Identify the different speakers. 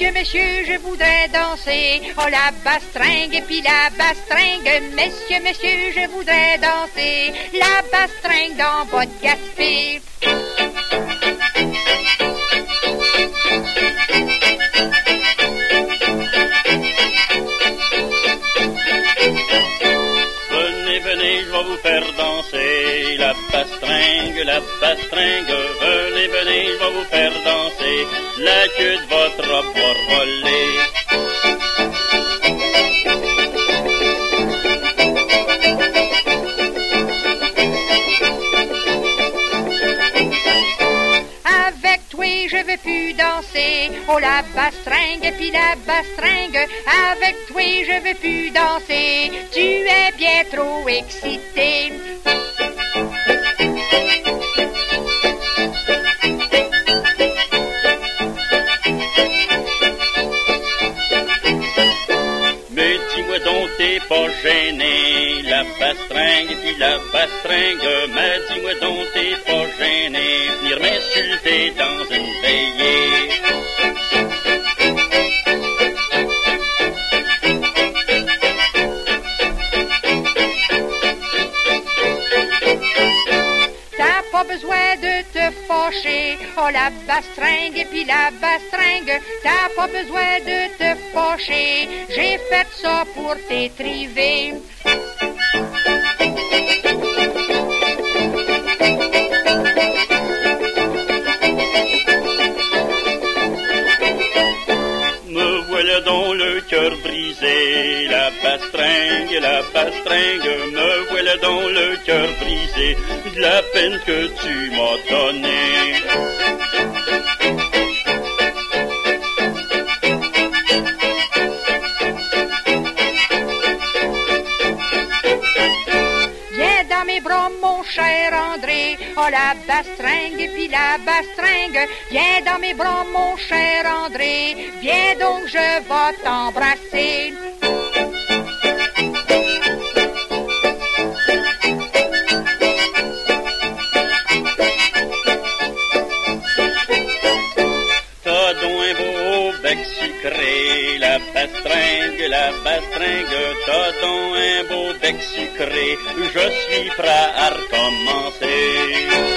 Speaker 1: Messieurs, messieurs, je voudrais danser. Oh, la bastringue et puis la bastringue. Messieurs, messieurs, je voudrais danser. La bastringue dans votre gaspé.
Speaker 2: Venez, venez, je vais vous faire danser la bastringue, la bastringue. Venez, venez, je vais vous faire danser la queue de votre
Speaker 1: Avec toi, je veux plus danser. Oh, la bastringue puis la bastringue. Avec toi, je veux plus danser. Tu es bien trop excité.
Speaker 2: Dis-moi t'es pas gêné, la bastringue et puis la bastringue. Mais dis-moi donc, t'es pas gêné, venir m'insulter dans une veillée.
Speaker 1: T'as pas besoin de Oh, la bastringue et puis la bastringue. T'as pas besoin de te fâcher. J'ai fait ça pour t'étriver.
Speaker 2: Me voilà dans le cœur brisé, la bastringue, la bastringue, me voilà dans le cœur brisé, de la peine que tu m'as donnée.
Speaker 1: Viens dans mes bras, mon cher André. Oh, la bastringue et puis la bastringue. Viens dans mes bras, mon cher André. Viens donc, je vais t'embrasser.
Speaker 2: La bastringue, la bastringue, t'as donc un beau bec sucré, je suis prêt à recommencer.